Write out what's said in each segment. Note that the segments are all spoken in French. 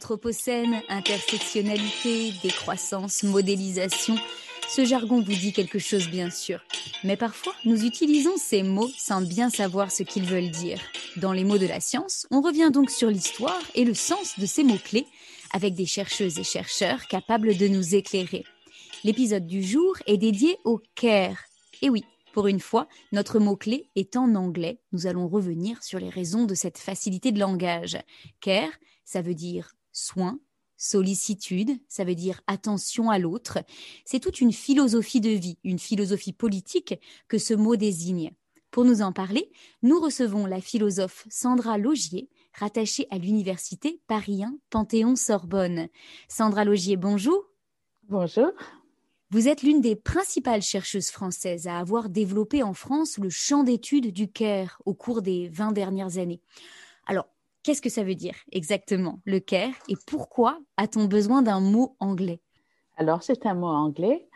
Anthropocène, intersectionnalité, décroissance, modélisation. Ce jargon vous dit quelque chose bien sûr, mais parfois nous utilisons ces mots sans bien savoir ce qu'ils veulent dire. Dans les mots de la science, on revient donc sur l'histoire et le sens de ces mots-clés avec des chercheuses et chercheurs capables de nous éclairer. L'épisode du jour est dédié au care. Et oui, pour une fois, notre mot-clé est en anglais. Nous allons revenir sur les raisons de cette facilité de langage. Care, ça veut dire soin, sollicitude, ça veut dire attention à l'autre. C'est toute une philosophie de vie, une philosophie politique que ce mot désigne. Pour nous en parler, nous recevons la philosophe Sandra Logier, rattachée à l'université Paris 1 Panthéon-Sorbonne. Sandra Logier, bonjour. Bonjour. Vous êtes l'une des principales chercheuses françaises à avoir développé en France le champ d'études du CARE au cours des 20 dernières années. Alors, Qu'est-ce que ça veut dire exactement, le care, et pourquoi a-t-on besoin d'un mot anglais? Alors, c'est un mot anglais,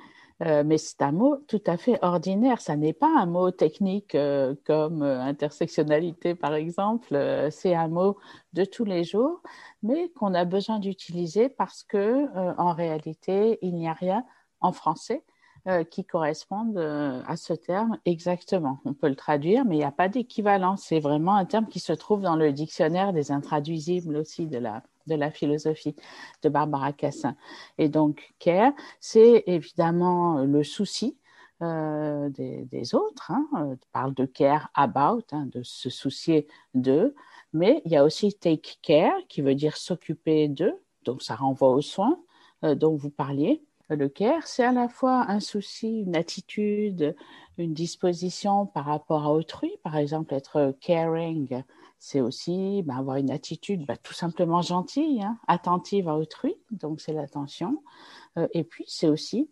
euh, mais c'est un mot tout à fait ordinaire. Ça n'est pas un mot technique euh, comme euh, intersectionnalité, par exemple. c'est un mot de tous les jours, mais qu'on a besoin d'utiliser parce que, en réalité, il n'y a rien en français euh, qui correspondent euh, à ce terme exactement. On peut le traduire, mais il n'y a pas d'équivalent. C'est vraiment un terme qui se trouve dans le dictionnaire des intraduisibles aussi de la, de la philosophie de Barbara Cassin. Et donc, care, c'est évidemment le souci euh, des, autres. Hein. On parle de care about, hein, de se soucier d'eux. Mais il y a aussi take care, qui veut dire s'occuper d'eux. Donc, ça renvoie aux soins dont vous parliez. Le care, c'est à la fois un souci, une attitude, une disposition par rapport à autrui. Par exemple, être caring, c'est aussi ben, avoir une attitude ben, tout simplement gentille, hein, attentive à autrui. Donc, c'est l'attention. Euh, et puis, c'est aussi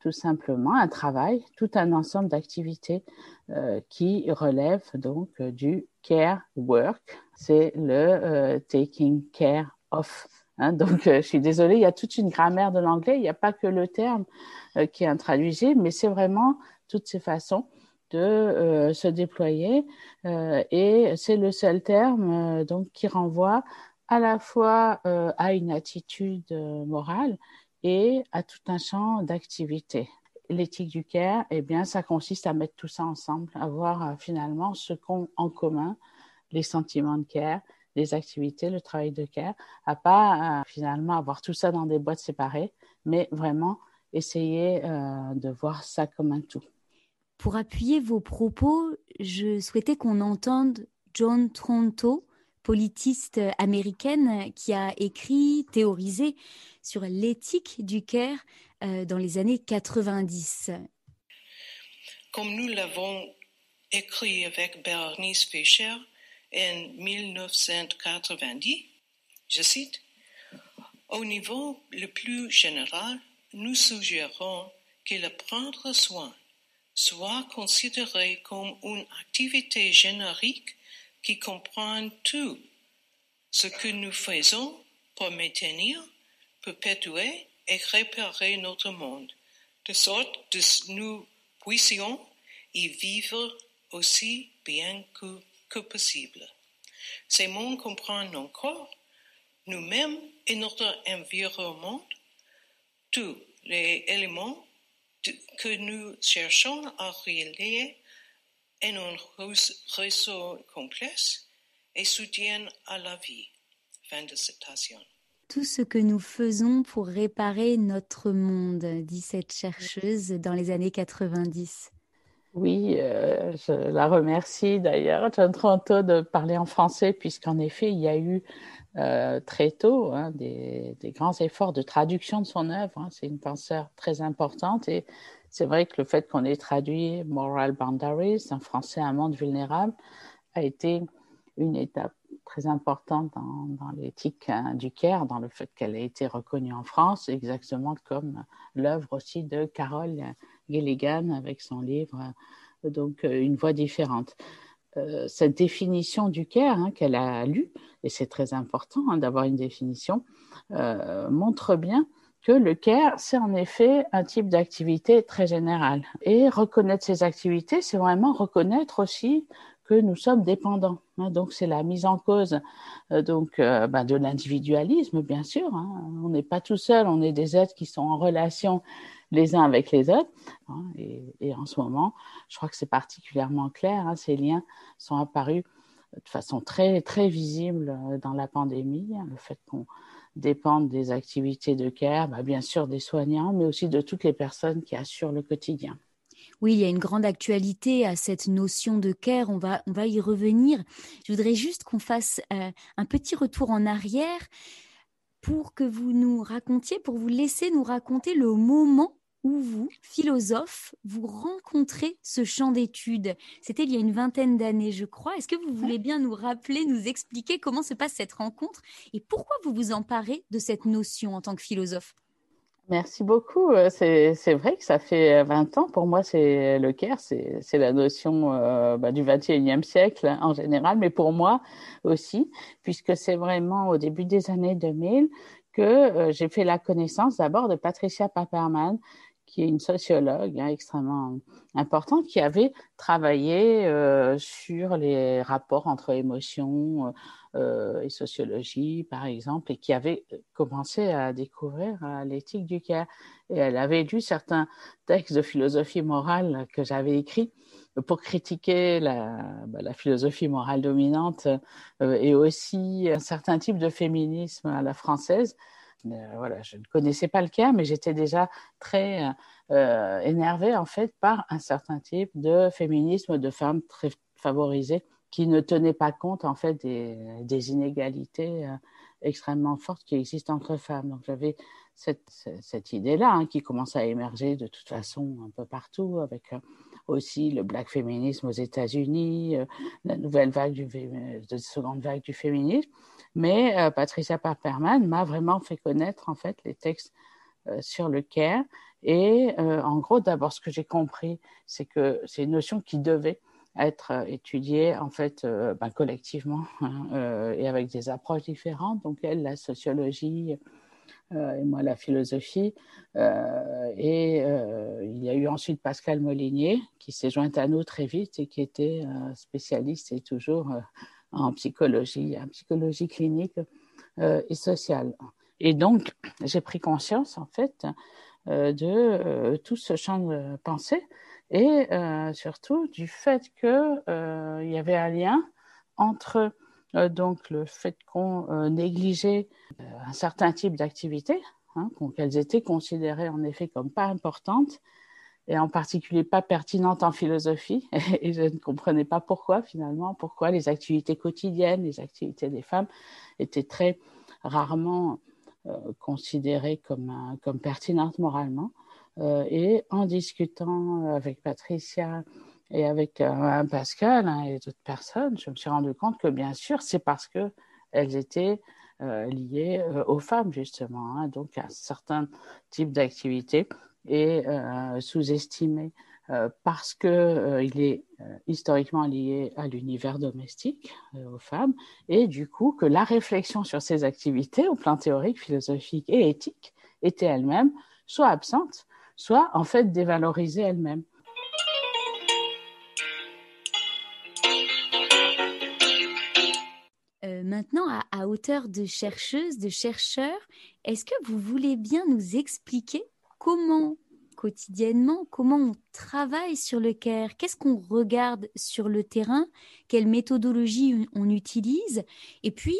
tout simplement un travail, tout un ensemble d'activités euh, qui relèvent donc du care work. C'est le euh, taking care of Hein, donc, euh, je suis désolée, il y a toute une grammaire de l'anglais. Il n'y a pas que le terme euh, qui est intraduisible, mais c'est vraiment toutes ces façons de euh, se déployer. et c'est le seul terme donc qui renvoie à la fois à une attitude morale et à tout un champ d'activité. L'éthique du care, eh bien, ça consiste à mettre tout ça ensemble, à voir finalement ce qu'ont en commun les sentiments de care, les activités, le travail de care, à pas finalement avoir tout ça dans des boîtes séparées, mais vraiment essayer euh, de voir ça comme un tout. Pour appuyer vos propos, je souhaitais qu'on entende John Tronto, politiste américaine qui a écrit, théorisé sur l'éthique du care euh, dans les années 90. Comme nous l'avons écrit avec Bernice Fischer, en 1990, je cite, Au niveau le plus général, nous suggérons que le prendre soin soit considéré comme une activité générique qui comprend tout ce que nous faisons pour maintenir, perpétuer et réparer notre monde, de sorte que nous puissions y vivre aussi bien que que possible. Ces mondes comprennent encore nous-mêmes et notre environnement, tous les éléments que nous cherchons à relier en un réseau complexe et soutiennent à la vie. Fin de citation. Tout ce que nous faisons pour réparer notre monde, dit cette chercheuse dans les années 90. Oui, euh, je la remercie d'ailleurs, John Tronto, de parler en français, puisqu'en effet, il y a eu euh, très tôt hein, des, grands efforts de traduction de son œuvre. Hein. C'est une penseur très importante et c'est vrai que le fait qu'on ait traduit Moral Boundaries, un français, un monde vulnérable, a été une étape très importante dans, l'éthique hein, du Caire, dans le fait qu'elle ait été reconnue en France, exactement comme l'œuvre aussi de Carole Gilligan avec son livre, euh, donc euh, Une voix différente. Euh, cette définition du care hein, qu'elle a lue, et c'est très important hein, d'avoir une définition, montre bien que le care, c'est en effet un type d'activité très générale. Et reconnaître ces activités, c'est vraiment reconnaître aussi que nous sommes dépendants. Hein. donc c'est la mise en cause euh, donc euh, bah, de l'individualisme, bien sûr. Hein. on n'est pas tout seul, on est des êtres qui sont en relation les uns avec les autres. Hein. et, en ce moment, je crois que c'est particulièrement clair. ces liens sont apparus de façon très très visible euh, dans la pandémie. le fait qu'on dépende des activités de care, bah, bien sûr des soignants, mais aussi de toutes les personnes qui assurent le quotidien. Oui, il y a une grande actualité à cette notion de care. On va, on va y revenir. Je voudrais juste qu'on fasse euh, un petit retour en arrière pour que vous nous racontiez, pour vous laisser nous raconter le moment où vous, philosophe, vous rencontrez ce champ d'études. C'était il y a une vingtaine d'années, je crois. Est-ce que vous voulez bien nous rappeler, nous expliquer comment se passe cette rencontre et pourquoi vous vous emparez de cette notion en tant que philosophe? Merci beaucoup. Euh, c'est vrai que ça fait 20 ans. Pour moi, c'est le CARE, c'est la notion euh, bah, du 21e siècle en général, mais pour moi aussi, puisque c'est vraiment au début des années 2000 que euh, j'ai fait la connaissance d'abord de Patricia Paperman, qui est une sociologue hein, extrêmement importante, qui avait travaillé euh, sur les rapports entre émotions euh, et sociologie, par exemple, et qui avait commencé à découvrir euh, l'éthique du care. Et elle avait lu certains textes de philosophie morale que j'avais écrits pour critiquer la, bah, la philosophie morale dominante et aussi un certain type de féminisme à la française euh, voilà, je ne connaissais pas le cas, mais j'étais déjà très euh, énervée en fait par un certain type de féminisme de femmes très favorisées qui ne tenaient pas compte en fait des, inégalités euh, extrêmement fortes qui existent entre femmes. Donc j'avais cette, cette idée-là hein, qui commence à émerger de toute façon un peu partout avec aussi le black féminisme aux États-Unis, la nouvelle vague du, de seconde vague du féminisme. Mais euh, Patricia Paperman m'a vraiment fait connaître en fait les textes euh, sur le care. Et euh, en gros, d'abord, ce que j'ai compris, c'est que c'est une notion qui devait être étudiée en fait ben, collectivement hein, et avec des approches différentes. Donc elle, la sociologie et moi la philosophie. et il y a eu ensuite Pascal Molinier qui s'est joint à nous très vite et qui était spécialiste et toujours en psychologie, en psychologie clinique euh, et sociale. Et donc, j'ai pris conscience, en fait, euh, de euh, tout ce champ de pensée et surtout du fait qu'il y avait un lien entre donc le fait qu'on négligeait un certain type d'activité, hein, qu'elles étaient considérées en effet comme pas importantes, et en particulier pas pertinente en philosophie. Et je ne comprenais pas pourquoi finalement, pourquoi les activités quotidiennes, les activités des femmes étaient très rarement euh, considérées comme, comme pertinentes moralement. Euh, et en discutant avec Patricia et avec euh, Pascal hein, et d'autres personnes, je me suis rendu compte que bien sûr, c'est parce que elles étaient liées aux femmes justement, hein, donc à certains types d'activités est euh, sous-estimé euh, parce euh, il est historiquement lié à l'univers domestique, aux femmes, et du coup que la réflexion sur ces activités au plan théorique, philosophique et éthique était elle-même soit absente, soit en fait dévalorisée elle-même. Maintenant, à, hauteur de chercheuse, de chercheur, est-ce que vous voulez bien nous expliquer comment quotidiennement, comment on travaille sur le CARE, qu'est-ce qu'on regarde sur le terrain, quelle méthodologie on utilise, et puis,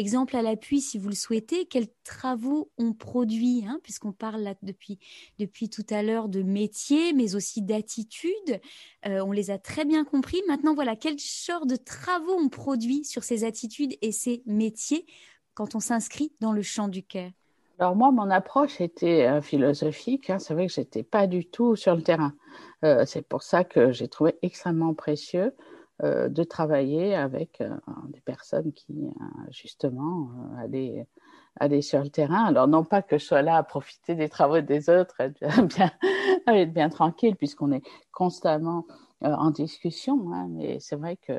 exemple à l'appui si vous le souhaitez, quels travaux on produit, hein, puisqu'on parle depuis, depuis tout à l'heure de métier, mais aussi d'attitude, euh, on les a très bien compris. Maintenant, voilà, quel genre de travaux on produit sur ces attitudes et ces métiers quand on s'inscrit dans le champ du CARE? Alors moi, mon approche était euh, philosophique. Hein. C'est vrai que j'étais pas du tout sur le terrain. Euh, c'est pour ça que j'ai trouvé extrêmement précieux de travailler avec des personnes qui justement allaient, allaient, sur le terrain. Alors non pas que je sois là à profiter des travaux des autres, être bien, être bien tranquille puisqu'on est constamment en discussion. Hein. mais c'est vrai que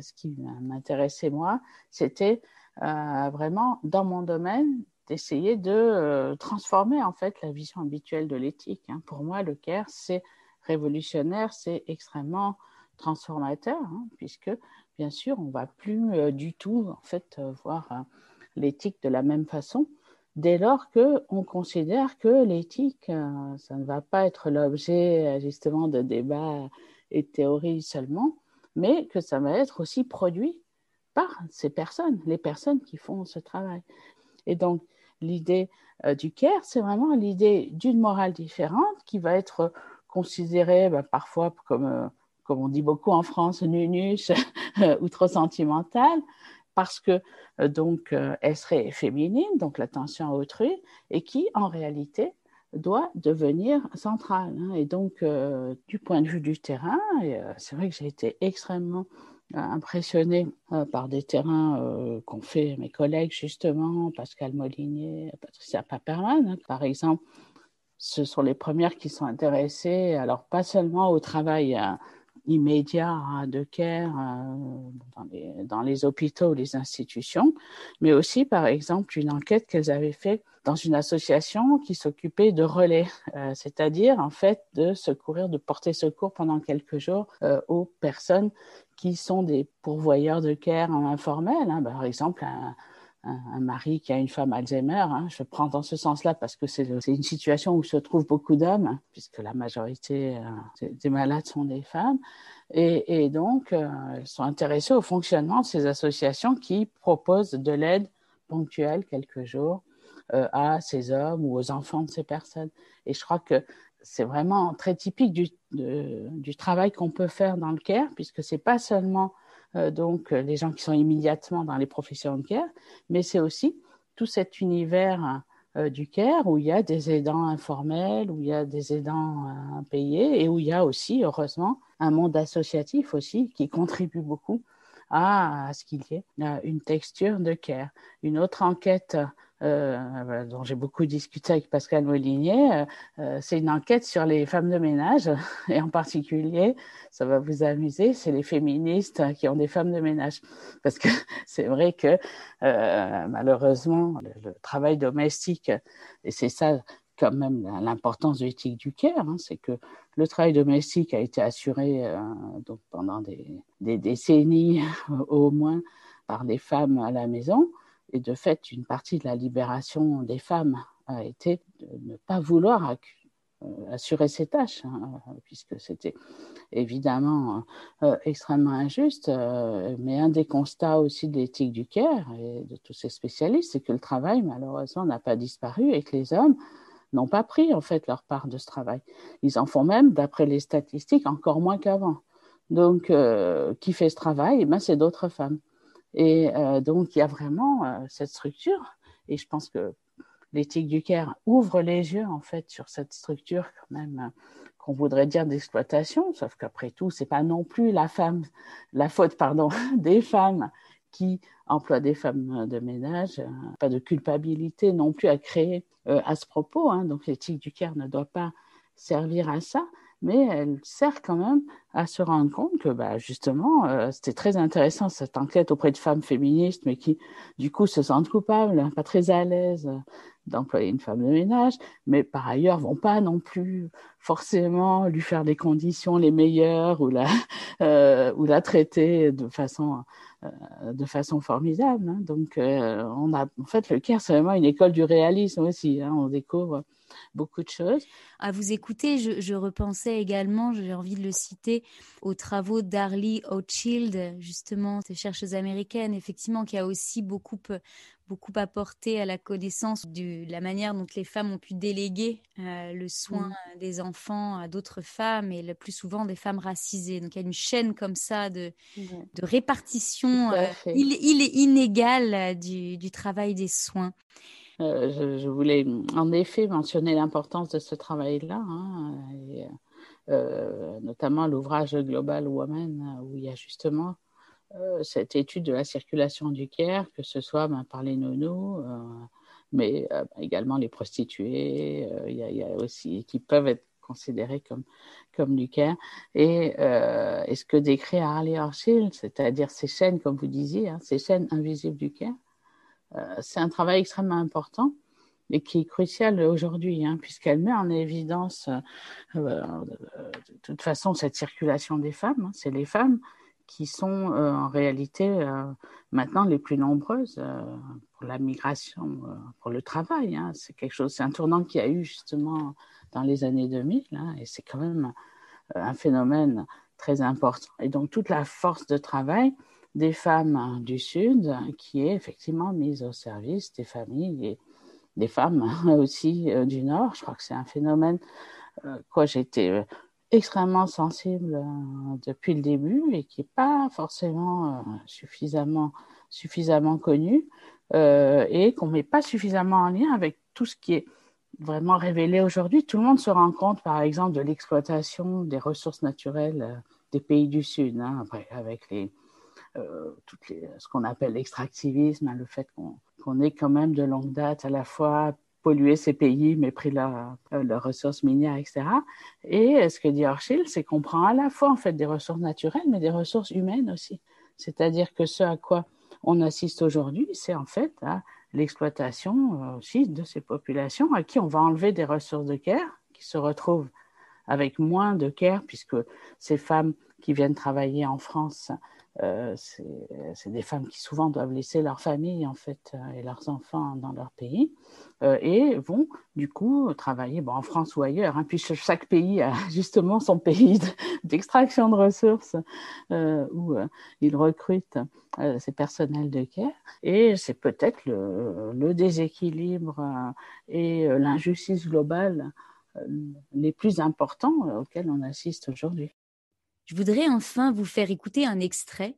ce qui m'intéressait moi, c'était vraiment dans mon domaine d'essayer de euh, transformer en fait la vision habituelle de l'éthique. Hein. Pour moi, le CARE, c'est révolutionnaire, c'est extrêmement transformateur, hein, puisque bien sûr, on ne va plus du tout en fait voir l'éthique de la même façon dès lors qu'on considère que l'éthique, ça ne va pas être l'objet justement de débats et théories seulement, mais que ça va être aussi produit par ces personnes, les personnes qui font ce travail. Et donc, l'idée euh, du CARE, c'est vraiment l'idée d'une morale différente qui va être considérée bah, parfois comme, euh, comme on dit beaucoup en France, nunus ou trop sentimentale, parce que euh, donc elle serait féminine, donc l'attention à autrui, et qui en réalité doit devenir centrale. Hein. Et donc, du point de vue du terrain, c'est vrai que j'ai été extrêmement impressionné euh, par des terrains euh, qu'ont fait mes collègues, justement, Pascal Molinier, Patricia Paperman, hein. par exemple. Ce sont les premières qui sont intéressées, alors pas seulement au travail euh, immédiat hein, de care dans les, dans, les, hôpitaux les institutions, mais aussi, par exemple, une enquête qu'elles avaient faite dans une association qui s'occupait de relais, c'est-à-dire en fait de secourir, de porter secours pendant quelques jours aux personnes qui sont des pourvoyeurs de care informels. Hein. Par exemple, un, mari qui a une femme Alzheimer, hein. je prends dans ce sens-là parce que c'est une situation où se trouvent beaucoup d'hommes, hein, puisque la majorité euh, des malades sont des femmes. Et, donc, euh, elles sont intéressées au fonctionnement de ces associations qui proposent de l'aide ponctuelle quelques jours euh, à ces hommes ou aux enfants de ces personnes. Et je crois que c'est vraiment très typique du, travail qu'on peut faire dans le care, puisque c'est pas seulement donc les gens qui sont immédiatement dans les professions de care, mais c'est aussi tout cet univers euh, du care où il y a des aidants informels, où il y a des aidants euh, payés et où il y a aussi, heureusement, un monde associatif aussi qui contribue beaucoup à, à ce qu'il y ait une texture de care. Une autre enquête euh, dont j'ai beaucoup discuté avec Pascal Molinier. Euh, euh, c'est une enquête sur les femmes de ménage, et en particulier, ça va vous amuser, c'est les féministes qui ont des femmes de ménage. Parce que c'est vrai que malheureusement, le, travail domestique, et c'est ça quand même l'importance de l'éthique du care, hein, c'est que le travail domestique a été assuré donc pendant des, décennies au moins par des femmes à la maison. Et de fait, une partie de la libération des femmes a été de ne pas vouloir euh, assurer ces tâches, hein, puisque c'était évidemment euh, extrêmement injuste. Euh, mais un des constats aussi de l'éthique du care et de tous ces spécialistes, c'est que le travail, malheureusement, n'a pas disparu et que les hommes n'ont pas pris en fait leur part de ce travail. Ils en font même, d'après les statistiques, encore moins qu'avant. Donc, qui fait ce travail? Eh ben, C'est d'autres femmes. Et euh, donc, il y a vraiment euh, cette structure. Et je pense que l'éthique du Caire ouvre les yeux, en fait, sur cette structure, quand même, euh, qu'on voudrait dire d'exploitation. Sauf qu'après tout, c'est pas non plus la femme, la faute, pardon, des femmes qui emploient des femmes de ménage. Pas de culpabilité non plus à créer à ce propos. Hein. Donc, l'éthique du Caire ne doit pas servir à ça mais elle sert quand même à se rendre compte que bah, justement, euh, c'était très intéressant cette enquête auprès de femmes féministes, mais qui du coup se sentent coupables, pas très à l'aise euh, d'employer une femme de ménage, mais par ailleurs vont pas non plus forcément lui faire des conditions les meilleures ou la, euh, ou la traiter de façon, de façon formidable. Hein. Donc, on a, en fait, le CARE, c'est vraiment une école du réalisme aussi. Hein. On découvre beaucoup de choses. À vous écouter, je, repensais également, j'ai envie de le citer, aux travaux d'Arlie O'Child, justement, cette chercheuse américaine, effectivement, qui a aussi beaucoup, beaucoup apporté à la connaissance de la manière dont les femmes ont pu déléguer euh, le soin mm. des enfants à d'autres femmes et le plus souvent des femmes racisées. Donc il y a une chaîne comme ça de, de répartition euh, il, est inégale du, du travail des soins. Euh, je, voulais en effet mentionner l'importance de ce travail-là, hein, euh, notamment l'ouvrage Global Woman, où il y a justement euh, cette étude de la circulation du care, que ce soit ben, par les nonos, mais également les prostituées, qui peuvent être considérées comme, comme du care. Et, ce que décrit Harley Horshill, c'est-à-dire ces chaînes, comme vous disiez, hein, ces chaînes invisibles du care, euh, c'est un travail extrêmement important et qui est cruciale aujourd'hui, hein, puisqu'elle met en évidence, de toute façon, cette circulation des femmes. Hein. c'est les femmes qui sont en réalité maintenant les plus nombreuses pour la migration, pour le travail. Hein. c'est quelque chose, c'est un tournant qui a eu justement dans les années 2000, et c'est quand même un phénomène très important. Et donc toute la force de travail des femmes du Sud qui est effectivement mise au service des familles et des femmes aussi euh, du Nord. Je crois que c'est un phénomène euh, quoi été euh, extrêmement sensible depuis le début et qui n'est pas forcément suffisamment, suffisamment connu et qu'on ne met pas suffisamment en lien avec tout ce qui est vraiment révélé aujourd'hui. Tout le monde se rend compte, par exemple, de l'exploitation des ressources naturelles des pays du Sud, hein, avec les, euh, toutes les, ce qu'on appelle l'extractivisme, hein, le fait qu'on ait quand même de longue date à la fois pollué ces pays, mais pris leurs euh, ressources minières, etc. Et ce que dit Orchil, c'est qu'on prend à la fois en fait des ressources naturelles, mais des ressources humaines aussi. C'est-à-dire que ce à quoi on assiste aujourd'hui, c'est en fait l'exploitation euh, aussi de ces populations à qui on va enlever des ressources de care, qui se retrouvent avec moins de care, puisque ces femmes qui viennent travailler en France euh, c'est des femmes qui souvent doivent laisser leur famille en fait euh, et leurs enfants dans leur pays euh, et vont du coup travailler bon, en France ou ailleurs. Hein, puis chaque pays a justement son pays d'extraction de, ressources où ils recrutent ces personnels de care et c'est peut-être le, déséquilibre et l'injustice globale les plus importants auxquels on assiste aujourd'hui. Je voudrais enfin vous faire écouter un extrait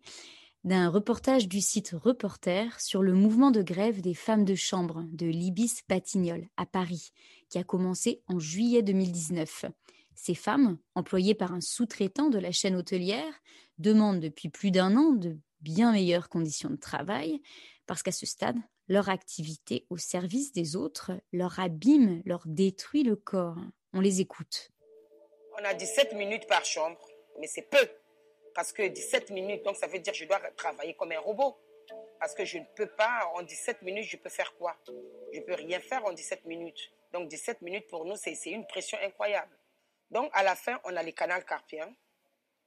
d'un reportage du site Reporter sur le mouvement de grève des femmes de chambre de l'Ibis Batignolles à Paris, qui a commencé en juillet 2019. Ces femmes, employées par un sous-traitant de la chaîne hôtelière, demandent depuis plus d'un an de bien meilleures conditions de travail, parce qu'à ce stade, leur activité au service des autres leur abîme, leur détruit le corps. On les écoute. On a 17 minutes par chambre mais c'est peu. Parce que 17 minutes, donc ça veut dire que je dois travailler comme un robot. Parce que je ne peux pas, en 17 minutes, je peux faire quoi? Je ne peux rien faire en 17 minutes. Donc 17 minutes pour nous, c'est une pression incroyable. Donc à la fin, on a les canals carpiens,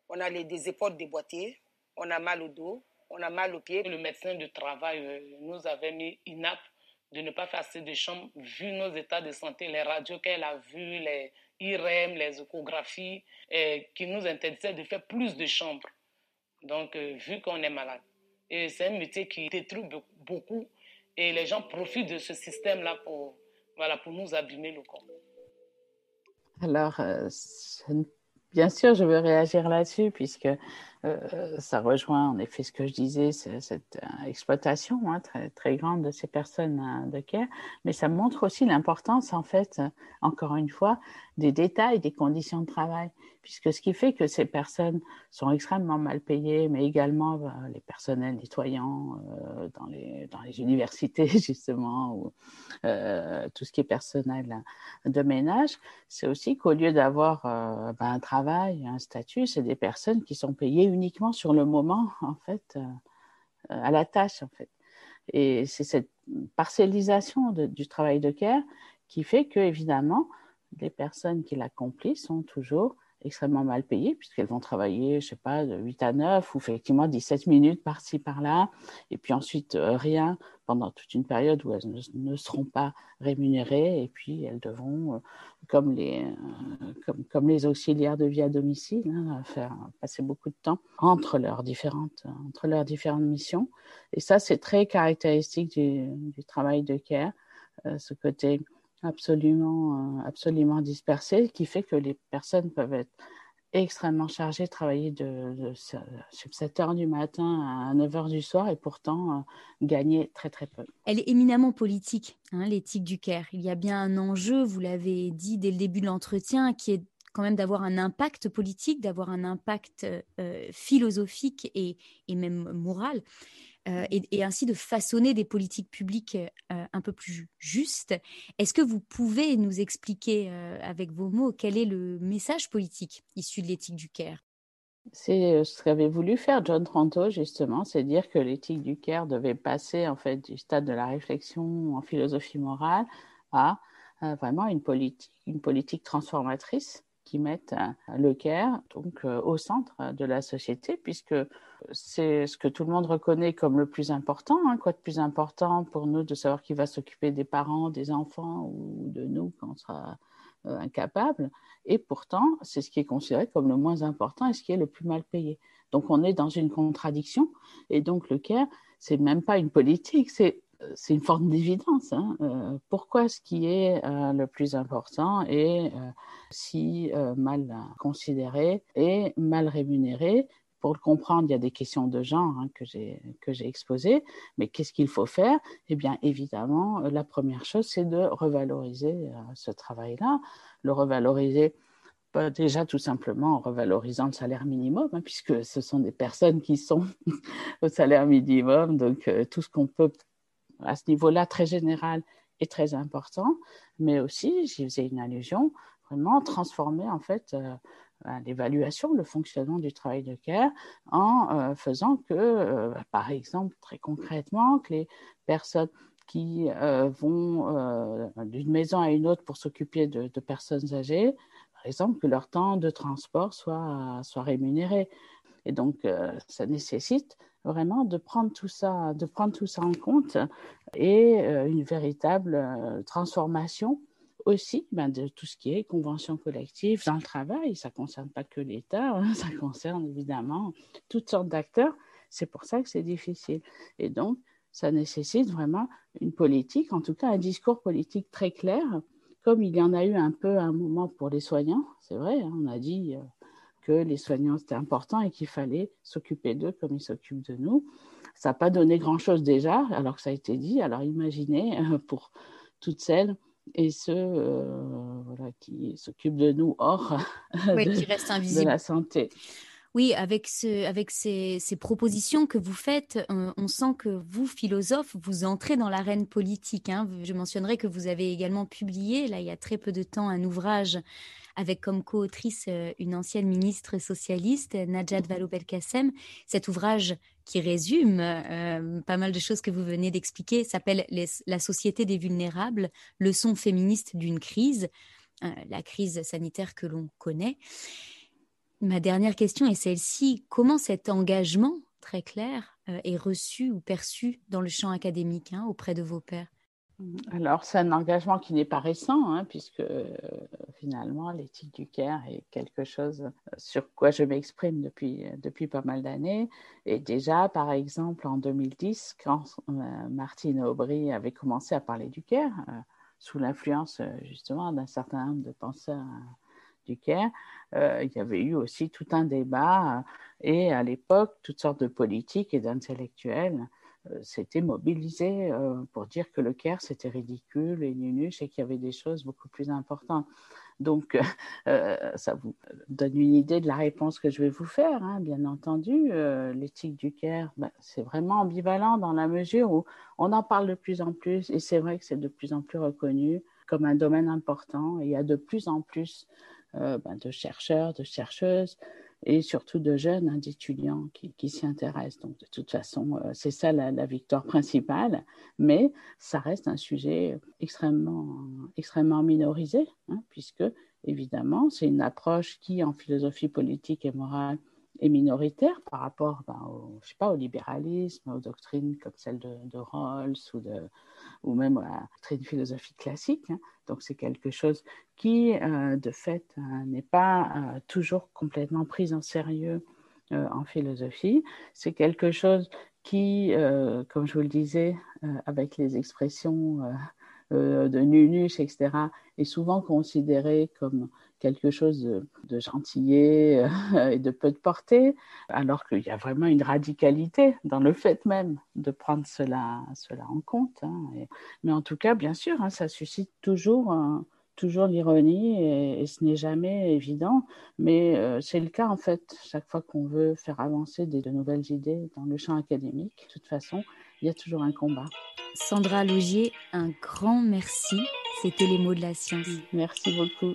on a les, des épaules déboîtées, on a mal au dos, on a mal aux pieds. Le médecin de travail euh, nous avait mis inapte de ne pas faire assez de chambres vu nos états de santé, les radios qu'elle a vues, les, IRM, les échographies, qui nous interdisaient de faire plus de chambres. Donc, euh, vu qu'on est malade. Et c'est un métier qui détruit beaucoup et les gens profitent de ce système-là pour, voilà, pour nous abîmer le corps. Alors, euh, bien sûr, je veux réagir là-dessus puisque euh, ça rejoint en effet ce que je disais, cette euh, exploitation hein, très, très grande de ces personnes euh, de care, mais ça montre aussi l'importance, en fait, encore une fois, des détails des conditions de travail, puisque ce qui fait que ces personnes sont extrêmement mal payées, mais également bah, les personnels nettoyants dans, les, dans les universités, justement, ou tout ce qui est personnel de ménage, c'est aussi qu'au lieu d'avoir bah, un travail, un statut, c'est des personnes qui sont payées uniquement sur le moment, en fait, euh, euh, à la tâche, en fait. Et c'est cette parcellisation du travail de care qui fait que, évidemment, les personnes qui l'accomplissent sont toujours extrêmement mal payées puisqu'elles vont travailler, je sais pas, de 8 à 9 ou effectivement 17 minutes par-ci, par-là, et puis ensuite euh, rien pendant toute une période où elles ne, seront pas rémunérées et puis elles devront, euh, comme, les, euh, comme, comme, les auxiliaires de vie à domicile, hein, faire passer beaucoup de temps entre leurs différentes, entre leurs différentes missions. Et ça, c'est très caractéristique du, du, travail de care, ce côté absolument, euh, absolument dispersé, qui fait que les personnes peuvent être extrêmement chargées travailler de, de, 7 heures du matin à 9 heures du soir et pourtant euh, gagner très très peu. Elle est éminemment politique, hein, l'éthique du CARE. Il y a bien un enjeu, vous l'avez dit dès le début de l'entretien, qui est quand même d'avoir un impact politique, d'avoir un impact euh, philosophique et, même moral. Euh, et, ainsi de façonner des politiques publiques euh, un peu plus justes. Est-ce que vous pouvez nous expliquer euh, avec vos mots quel est le message politique issu de l'éthique du CARE c'est ce qu'avait voulu faire John Tranto, justement, c'est dire que l'éthique du CARE devait passer en fait du stade de la réflexion en philosophie morale à vraiment une politique, une politique transformatrice qui mettent le CARE donc, au centre de la société, puisque c'est ce que tout le monde reconnaît comme le plus important. Hein. Quoi de plus important pour nous de savoir qui va s'occuper des parents, des enfants ou de nous quand on sera incapable? Et pourtant, c'est ce qui est considéré comme le moins important et ce qui est le plus mal payé. Donc on est dans une contradiction. Et donc le CARE, c'est même pas une politique, c'est c'est une forme d'évidence. Hein. Euh, pourquoi ce qui est euh, le plus important est euh, si mal considéré et mal rémunéré? Pour le comprendre, il y a des questions de genre hein, que j'ai exposées. Mais qu'est-ce qu'il faut faire? Eh bien, évidemment, la première chose, c'est de revaloriser ce travail-là, le revaloriser déjà tout simplement en revalorisant le salaire minimum, hein, puisque ce sont des personnes qui sont au salaire minimum, donc tout ce qu'on peut à ce niveau-là très général est très important, mais aussi, j'y faisais une allusion, vraiment transformer en fait euh, l'évaluation, le fonctionnement du travail de care en euh, faisant que, par exemple, très concrètement, que les personnes qui vont d'une maison à une autre pour s'occuper de, de personnes âgées exemple, que leur temps de transport soit, soit rémunéré. Et donc, euh, ça nécessite vraiment de prendre tout ça, de prendre tout ça en compte et euh, une véritable euh, transformation aussi ben, de tout ce qui est convention collective dans le travail. Ça ne concerne pas que l'État, hein, ça concerne évidemment toutes sortes d'acteurs. C'est pour ça que c'est difficile. Et donc, ça nécessite vraiment une politique, en tout cas un discours politique très clair comme il y en a eu un peu à un moment pour les soignants, c'est vrai, hein, on a dit euh, que les soignants c'était important et qu'il fallait s'occuper d'eux comme ils s'occupent de nous. Ça n'a pas donné grand-chose déjà, alors que ça a été dit. Alors imaginez euh, pour toutes celles et ceux euh, qui s'occupent de nous hors de la santé. Oui, avec, ce, avec ces, propositions que vous faites, on, sent que vous, philosophe, vous entrez dans l'arène politique. Hein. Je mentionnerai que vous avez également publié, là, il y a très peu de temps, un ouvrage avec comme co-autrice euh, une ancienne ministre socialiste, Najat Vallaud-Belkacem. Cet ouvrage qui résume euh, pas mal de choses que vous venez d'expliquer s'appelle La société des vulnérables, leçon féministe d'une crise, euh, la crise sanitaire que l'on connaît. Ma dernière question est celle-ci. Comment cet engagement très clair euh, est reçu ou perçu dans le champ académique hein, auprès de vos pairs? Alors, c'est un engagement qui n'est pas récent, hein, puisque euh, finalement, l'éthique du CARE est quelque chose sur quoi je m'exprime depuis, depuis pas mal d'années. Et déjà, par exemple, en 2010, quand euh, Martine Aubry avait commencé à parler du CARE, sous l'influence justement d'un certain nombre de penseurs du Caire, euh, il y avait eu aussi tout un débat et à l'époque, toutes sortes de politiques et d'intellectuels euh, s'étaient mobilisés euh, pour dire que le Caire c'était ridicule et nunus et qu'il y avait des choses beaucoup plus importantes. Donc, ça vous donne une idée de la réponse que je vais vous faire. Hein, bien entendu, l'éthique du Caire, ben, c'est vraiment ambivalent dans la mesure où on en parle de plus en plus et c'est vrai que c'est de plus en plus reconnu comme un domaine important il y a de plus en plus euh, ben, de chercheurs, de chercheuses et surtout de jeunes, hein, d'étudiants qui, s'y intéressent. Donc, de toute façon, euh, c'est ça la, victoire principale, mais ça reste un sujet extrêmement, extrêmement minorisé, hein, puisque, évidemment, c'est une approche qui, en philosophie politique et morale, est minoritaire par rapport ben, au, je sais pas, au libéralisme, aux doctrines comme celle de, de Rawls ou, de, ou même à la doctrine philosophique classique. Hein. Donc c'est quelque chose qui, euh, de fait, euh, n'est pas euh, toujours complètement pris en sérieux en philosophie. C'est quelque chose qui, comme je vous le disais, avec les expressions de nunus, etc., est souvent considéré comme quelque chose de, de gentillet et de peu de portée, alors qu'il y a vraiment une radicalité dans le fait même de prendre cela, cela en compte. Hein. mais en tout cas, bien sûr, hein, ça suscite toujours toujours l'ironie et, ce n'est jamais évident, mais euh, c'est le cas en fait chaque fois qu'on veut faire avancer des, de nouvelles idées dans le champ académique. De toute façon, il y a toujours un combat. Sandra Logier, un grand merci. C'était les mots de la science. Merci beaucoup.